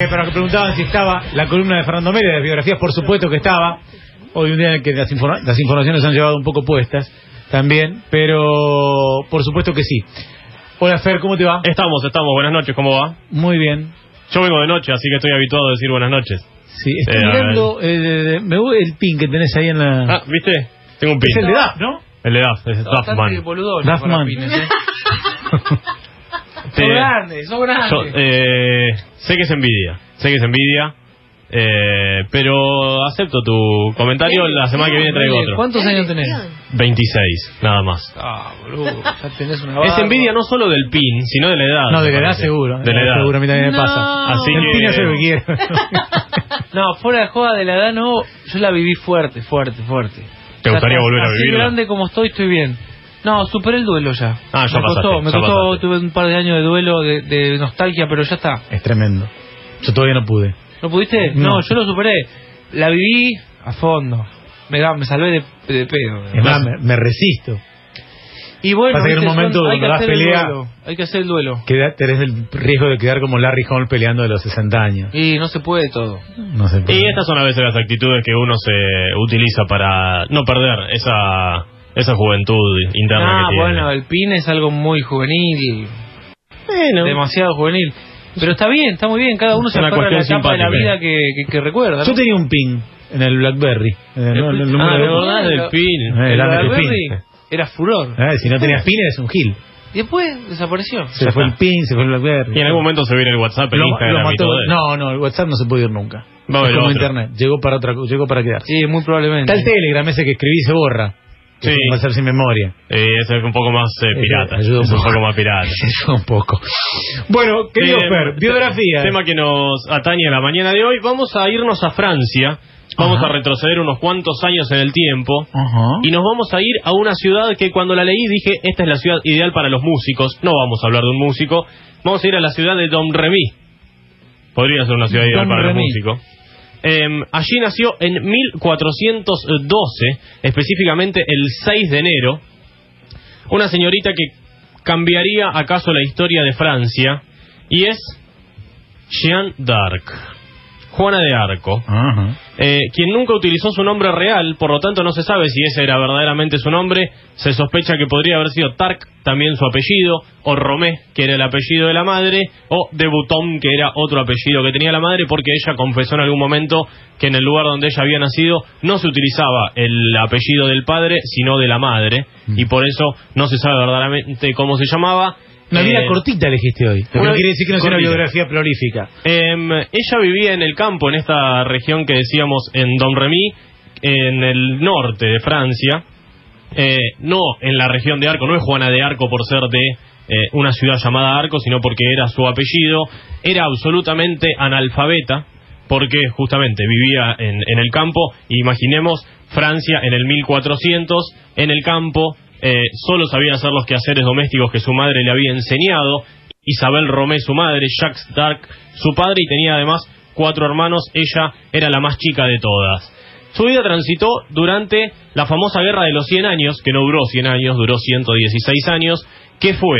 Eh, Para que preguntaban si estaba la columna de Fernando Mérez de biografías, por supuesto que estaba. Hoy un día en el que las, informa- las informaciones han llevado un poco puestas también, pero por supuesto que sí. Hola Fer, ¿cómo te va? Estamos, estamos. Buenas noches, ¿cómo va? Muy bien. Yo vengo de noche, así que estoy habituado a decir buenas noches. Sí, estoy Eh, mirando, eh, me voy el pin que tenés ahí en la... Ah, ¿viste? Tengo un pin. es el de DAF, ¿no? El de Duff, es Bastante Duffman. boludo. Duffman. Te- Son grandes, son grandes. yo, eh, sé que es envidia, sé que es envidia, eh, pero acepto tu comentario. La semana que viene traigo otro. ¿Cuántos años tenés? 26, nada más. Ah, boludo, ya tenés una Es envidia no solo del pin, sino de la edad. No, de la edad seguro. De la edad. Seguro, a mí también me pasa. Así el que- pin hace lo que quiere. No, fuera de joda de la edad, no. Yo la viví fuerte, fuerte, fuerte. ¿Te gustaría volver a así vivirla? grande como estoy, estoy bien. No, superé el duelo ya. Ah, ya me pasaste, costó, me ya costó, pasaste. tuve un par de años de duelo, de, de nostalgia, pero ya está. es tremendo. Yo todavía no pude. ¿No pudiste? No. No, yo lo superé. La viví a fondo. Me, me salvé de, de pedo. Es más, me, me resisto. Y bueno, Pasa que en un son- hay que das hacer el pelea- duelo. Hay que hacer el duelo. Queda- tenés el riesgo de quedar como Larry Hall peleando de los 60 años. Y no se puede todo. No sé. Y estas son a veces las actitudes que uno se utiliza para no perder esa esa juventud interna Ah, que tiene. bueno, el pin es algo muy juvenil, Bueno. demasiado juvenil. Pero está bien, está muy bien, cada uno Es se una aferra a la etapa de la vida que, que, que recuerda. ¿no? Yo tenía un pin en el Blackberry. En el, no, en el número ah, de- verdad, el- del pin. Eh, el Blackberry pin. era furor. Eh, si no tenías pin eres un gil. Y después desapareció. Se Ya fue está. el pin, se fue el Blackberry. Y en algún momento se viene el WhatsApp, el Lo- Instagram lo y mató. todo. No, no, el WhatsApp no se puede ir nunca. Va a es como otro. internet. Llegó para otra, llegó para quedarse. Sí, muy probablemente. Está el Telegram ese que escribí y se borra. Sí. Va a ser sin memoria. Eh, es un poco más eh, pirata. ayuda un es un poco. poco más pirata. Eso un poco. Bueno, querido Fer, biografía. Tema que nos atañe a la mañana de hoy. Vamos a irnos a Francia. Vamos Ajá. a retroceder unos cuantos años en el tiempo. Ajá. Y nos vamos a ir a una ciudad que cuando la leí dije, esta es la ciudad ideal para los músicos. No vamos a hablar de un músico. Vamos a ir a la ciudad de Domremy. Podría ser una ciudad ideal para los músicos. Em, allí nació en 1412, específicamente el 6 de enero, una señorita que cambiaría acaso la historia de Francia y es Jeanne d'Arc, Juana de Arco. Eh, quien nunca utilizó su nombre real, por lo tanto no se sabe si ese era verdaderamente su nombre, se sospecha que podría haber sido Tark, también su apellido, o Romé, que era el apellido de la madre, o de Bouton, que era otro apellido que tenía la madre, porque ella confesó en algún momento que en el lugar donde ella había nacido no se utilizaba el apellido del padre, sino de la madre, y por eso no se sabe verdaderamente cómo se llamaba. Una vida Eh, cortita elegiste hoy. Lo que una no quiere decir que no sea una biografía prolífica. Em, ella vivía en el campo, en esta región que decíamos en Domremy, en el norte de Francia. Eh, no en la región de Arco, no es Juana de Arco por ser de eh, una ciudad llamada Arco, sino porque era su apellido. Era absolutamente analfabeta, porque justamente vivía en, en el campo. Imaginemos Francia en el 1400, en el campo, eh, solo sabía hacer los quehaceres domésticos que su madre le había enseñado. Isabel Romé, su madre, Jacques d'Arc, su padre, y tenía además cuatro hermanos. Ella era la más chica de todas. Su vida transitó durante la famosa Guerra de los 100 años, que no duró 100 años, duró 116 años, que fue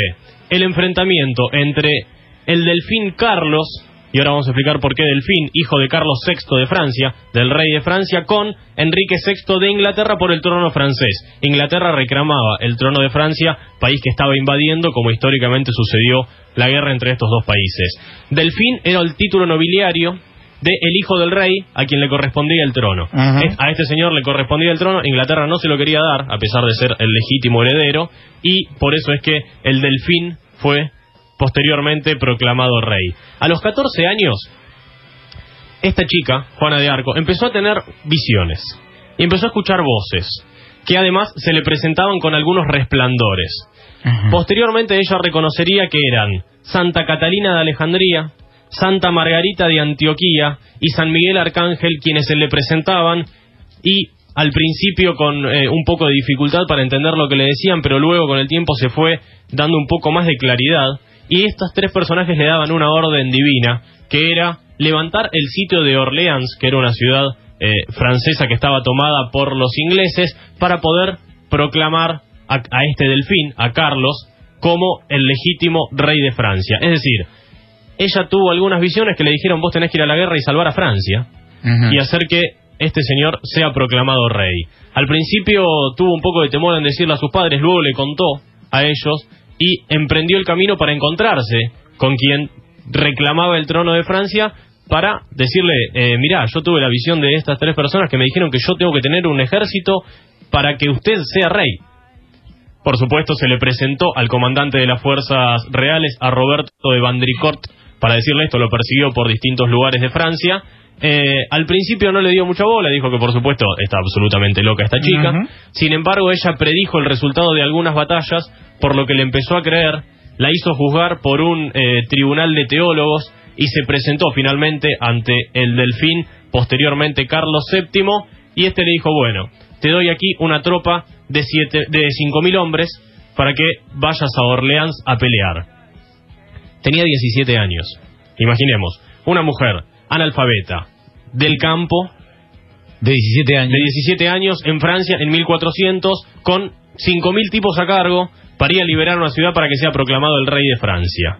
el enfrentamiento entre el delfín Carlos, y ahora vamos a explicar por qué delfín, hijo de Carlos VI de Francia, del rey de Francia, con Enrique VI de Inglaterra por el trono francés. Inglaterra reclamaba el trono de Francia, país que estaba invadiendo, como históricamente sucedió la guerra entre estos dos países. Delfín era el título nobiliario de el hijo del rey a quien le correspondía el trono. A este señor le correspondía el trono, Inglaterra no se lo quería dar, a pesar de ser el legítimo heredero, y por eso es que el delfín fue posteriormente proclamado rey. A los 14 años, esta chica, Juana de Arco, empezó a tener visiones y empezó a escuchar voces, que además se le presentaban con algunos resplandores. Posteriormente ella reconocería que eran Santa Catalina de Alejandría, Santa Margarita de Antioquía y San Miguel Arcángel quienes se le presentaban y al principio con eh, un poco de dificultad para entender lo que le decían, pero luego con el tiempo se fue dando un poco más de claridad y estos tres personajes le daban una orden divina que era levantar el sitio de Orleans, que era una ciudad eh, francesa que estaba tomada por los ingleses, para poder proclamar a, a este delfín, a Carlos, como el legítimo rey de Francia. Es decir, ella tuvo algunas visiones que le dijeron vos tenés que ir a la guerra y salvar a Francia y hacer que este señor sea proclamado rey. Al principio tuvo un poco de temor en decirle a sus padres, luego le contó a ellos y emprendió el camino para encontrarse con quien reclamaba el trono de Francia para decirle, eh, mirá, yo tuve la visión de estas tres personas que me dijeron que yo tengo que tener un ejército para que usted sea rey. Por supuesto, se le presentó al comandante de las fuerzas reales, a Roberto de Vandricourt, para decirle esto, lo persiguió por distintos lugares de Francia. Eh, al principio no le dio mucha bola, dijo que por supuesto está absolutamente loca esta chica. Sin embargo, ella predijo el resultado de algunas batallas, por lo que le empezó a creer, la hizo juzgar por un eh, tribunal de teólogos y se presentó finalmente ante el delfín, posteriormente Carlos VII, y este le dijo, bueno, te doy aquí una tropa de, siete, de 5.000 hombres para que vayas a Orleans a pelear. Tenía 17 años. Imaginemos, una mujer analfabeta del campo De 17 años. de 17 años en Francia en 1400 con 5.000 tipos a cargo para ir a liberar una ciudad para que sea proclamado el rey de Francia.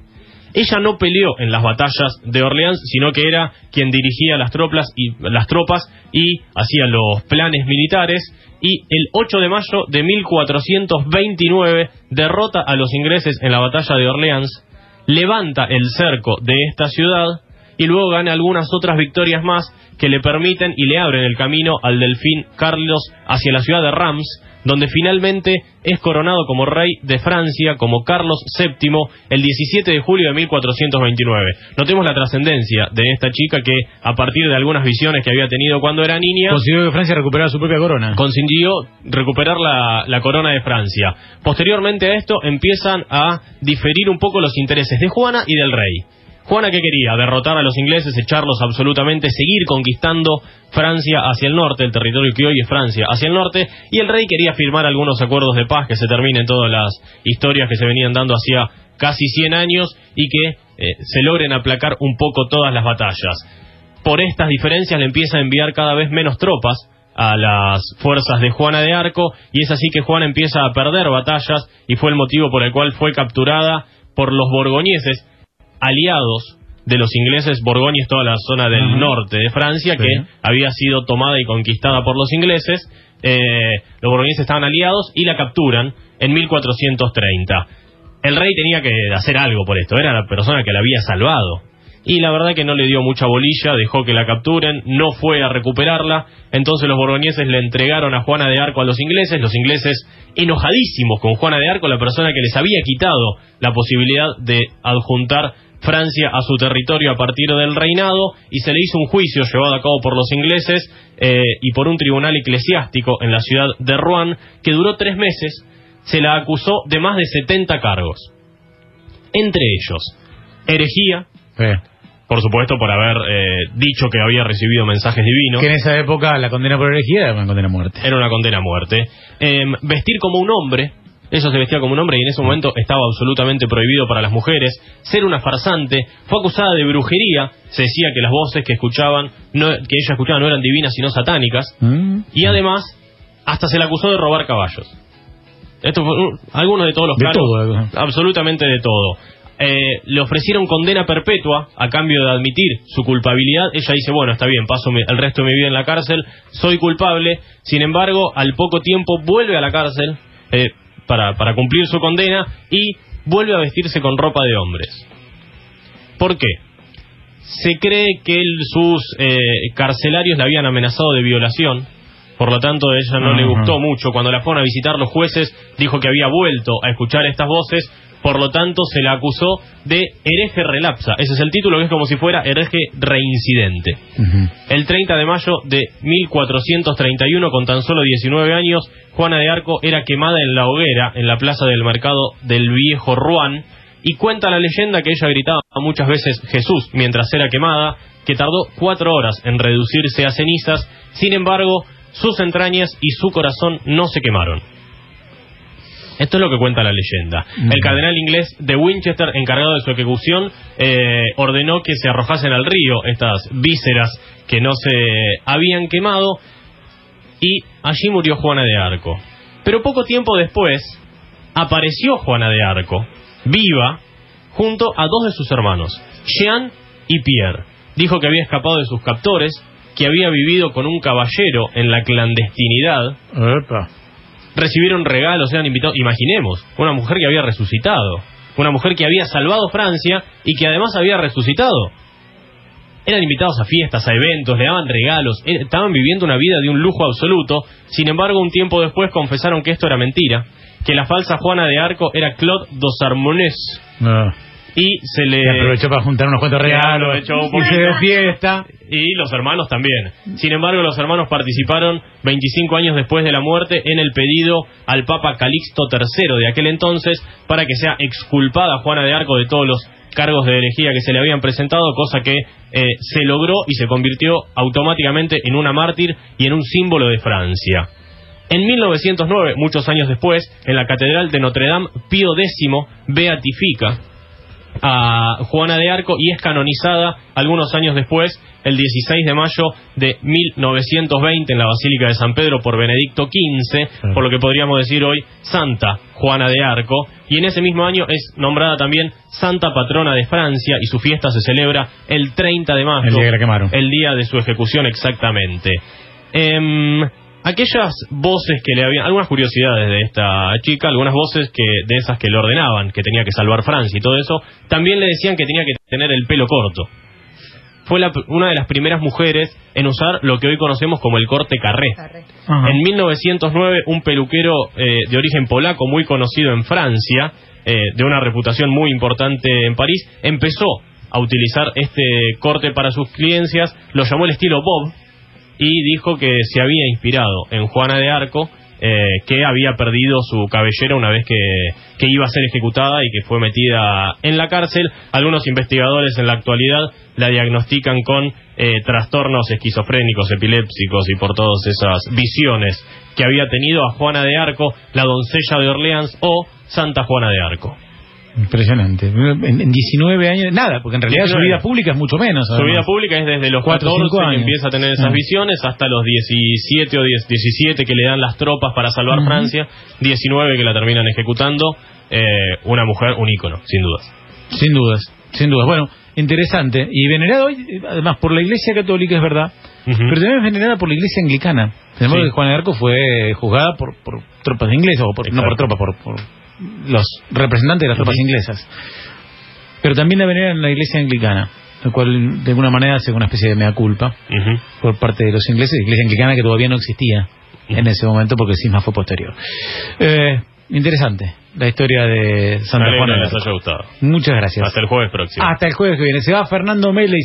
Ella no peleó en las batallas de Orleans, sino que era quien dirigía las tropas y, las tropas y hacía los planes militares. Y el 8 de mayo de 1429 derrota a los ingleses en la batalla de Orleans, levanta el cerco de esta ciudad y luego gana algunas otras victorias más que le permiten y le abren el camino al delfín Carlos hacia la ciudad de Rams, donde finalmente es coronado como rey de Francia, como Carlos VII, el 17 de julio de 1429. Notemos la trascendencia de esta chica que, a partir de algunas visiones que había tenido cuando era niña, Consiguió que Francia recuperara su propia corona. consiguió recuperar la, la corona de Francia. Posteriormente a esto empiezan a diferir un poco los intereses de Juana y del rey. Juana que quería derrotar a los ingleses, echarlos absolutamente, seguir conquistando Francia hacia el norte, el territorio que hoy es Francia hacia el norte, y el rey quería firmar algunos acuerdos de paz que se terminen todas las historias que se venían dando hacía casi 100 años y que eh, se logren aplacar un poco todas las batallas. Por estas diferencias le empieza a enviar cada vez menos tropas a las fuerzas de Juana de Arco y es así que Juana empieza a perder batallas y fue el motivo por el cual fue capturada por los borgoñeses, aliados de los ingleses, Borgoña es toda la zona del norte de Francia Sí. que había sido tomada y conquistada por los ingleses. Eh, los borgoñeses estaban aliados y la capturan en 1430. El rey tenía que hacer algo por esto, era la persona que la había salvado. Y la verdad que no le dio mucha bolilla, dejó que la capturen, no fue a recuperarla, entonces los borgoñeses le entregaron a Juana de Arco a los ingleses, los ingleses enojadísimos con Juana de Arco, la persona que les había quitado la posibilidad de adjuntar Francia a su territorio a partir del reinado, y se le hizo un juicio llevado a cabo por los ingleses eh, y por un tribunal eclesiástico en la ciudad de Rouen, que duró tres meses, se la acusó de más de 70 cargos. Entre ellos, herejía, por supuesto por haber eh, dicho que había recibido mensajes divinos. Que en esa época la condena por herejía era una condena a muerte. Era una condena a muerte. Em, vestir como un hombre, ella se vestía como un hombre y en ese momento estaba absolutamente prohibido para las mujeres. Ser una farsante, fue acusada de brujería, se decía que las voces que escuchaban, no, que ella escuchaba no eran divinas sino satánicas. ¿Mm? Y además, hasta se le acusó de robar caballos. Esto fue uh, algunos de todos los De cargos. todo, la. Absolutamente de todo. Eh, le ofrecieron condena perpetua a cambio de admitir su culpabilidad. Ella dice, bueno, está bien, paso el resto de mi vida en la cárcel, soy culpable. Sin embargo, al poco tiempo vuelve a la cárcel eh, para, para cumplir su condena y vuelve a vestirse con ropa de hombres. ¿Por qué? Se cree que él- sus eh, carcelarios le habían amenazado de violación. Por lo tanto, a ella no le gustó mucho. Cuando la fueron a visitar los jueces, dijo que había vuelto a escuchar estas voces. Por lo tanto, se la acusó de hereje relapsa. Ese es el título, que es como si fuera hereje reincidente. El 30 de mayo de 1431, con tan solo 19 años, Juana de Arco era quemada en la hoguera en la plaza del mercado del viejo Rouen. Y cuenta la leyenda que ella gritaba muchas veces Jesús mientras era quemada, que tardó cuatro horas en reducirse a cenizas. Sin embargo, sus entrañas y su corazón no se quemaron. Esto es lo que cuenta la leyenda. Mm. El cardenal inglés de Winchester, encargado de su ejecución, eh, ordenó que se arrojasen al río estas vísceras que no se habían quemado y allí murió Juana de Arco. Pero poco tiempo después apareció Juana de Arco, viva, junto a dos de sus hermanos, Jean y Pierre. Dijo que había escapado de sus captores, que había vivido con un caballero en la clandestinidad. Epa. Recibieron regalos, eran invitados. Imaginemos, una mujer que había resucitado. Una mujer que había salvado Francia y que además había resucitado. Eran invitados a fiestas, a eventos, le daban regalos, eh, estaban viviendo una vida de un lujo absoluto. Sin embargo, un tiempo después confesaron que esto era mentira, que la falsa Juana de Arco era Claude dos Armonés. No. Y se le... Y aprovechó para juntar unos cuantos regalos. y se dio fiesta. Y los hermanos también. Sin embargo, los hermanos participaron 25 años después de la muerte en el pedido al Papa Calixto III de aquel entonces para que sea exculpada Juana de Arco de todos los cargos de herejía que se le habían presentado, cosa que eh, se logró y se convirtió automáticamente en una mártir y en un símbolo de Francia. En 1909, muchos años después, en la Catedral de Notre Dame, Pío X beatifica a Juana de Arco y es canonizada algunos años después, el 16 de mayo de 1920 en la Basílica de San Pedro por Benedicto XV, por lo que podríamos decir hoy Santa Juana de Arco, y en ese mismo año es nombrada también Santa Patrona de Francia y su fiesta se celebra el 30 de mayo, El día que la el día de su ejecución exactamente. Em, aquellas voces que le habían, algunas curiosidades de esta chica, algunas voces que de esas que le ordenaban, que tenía que salvar Francia y todo eso, también le decían que tenía que tener el pelo corto. Fue la- una de las primeras mujeres en usar lo que hoy conocemos como el corte carré. Ajá. En 1909, un peluquero eh, de origen polaco muy conocido en Francia, eh, de una reputación muy importante en París, empezó a utilizar este corte para sus cliencias, lo llamó el estilo Bob y dijo que se había inspirado en Juana de Arco, eh, que había perdido su cabellera una vez que, que iba a ser ejecutada y que fue metida en la cárcel. Algunos investigadores en la actualidad la diagnostican con eh, trastornos esquizofrénicos, epilépticos y por todas esas visiones que había tenido a Juana de Arco, la doncella de Orleans o Santa Juana de Arco. Impresionante. En, en 19 años, nada, porque en realidad 19. su vida pública es mucho menos. Su vida pública es desde los Cuatro o 14 cinco que años. empieza a tener esas Ah. visiones hasta los 17 o 10 17 que le dan las tropas para salvar. Francia, 19 que la terminan ejecutando. eh, una mujer, un ícono, sin dudas. Sin dudas, sin dudas. Bueno, interesante. Y venerada hoy, eh, además, por la Iglesia Católica, es verdad, pero también es venerada por la Iglesia Anglicana. Tenemos Sí. que Juana de Arco fue juzgada por, por tropas inglesas, o por, no por tropas, por, por los representantes de las tropas inglesas. Pero también la veneran en la Iglesia Anglicana, lo cual de alguna manera hace una especie de mea culpa por parte de los ingleses, Iglesia Anglicana que todavía no existía en ese momento porque el cisma fue posterior. Eh, interesante la historia de Santa Juana les haya gustado. Muchas gracias. Hasta el jueves próximo. Hasta el jueves que viene. Se va Fernando Mele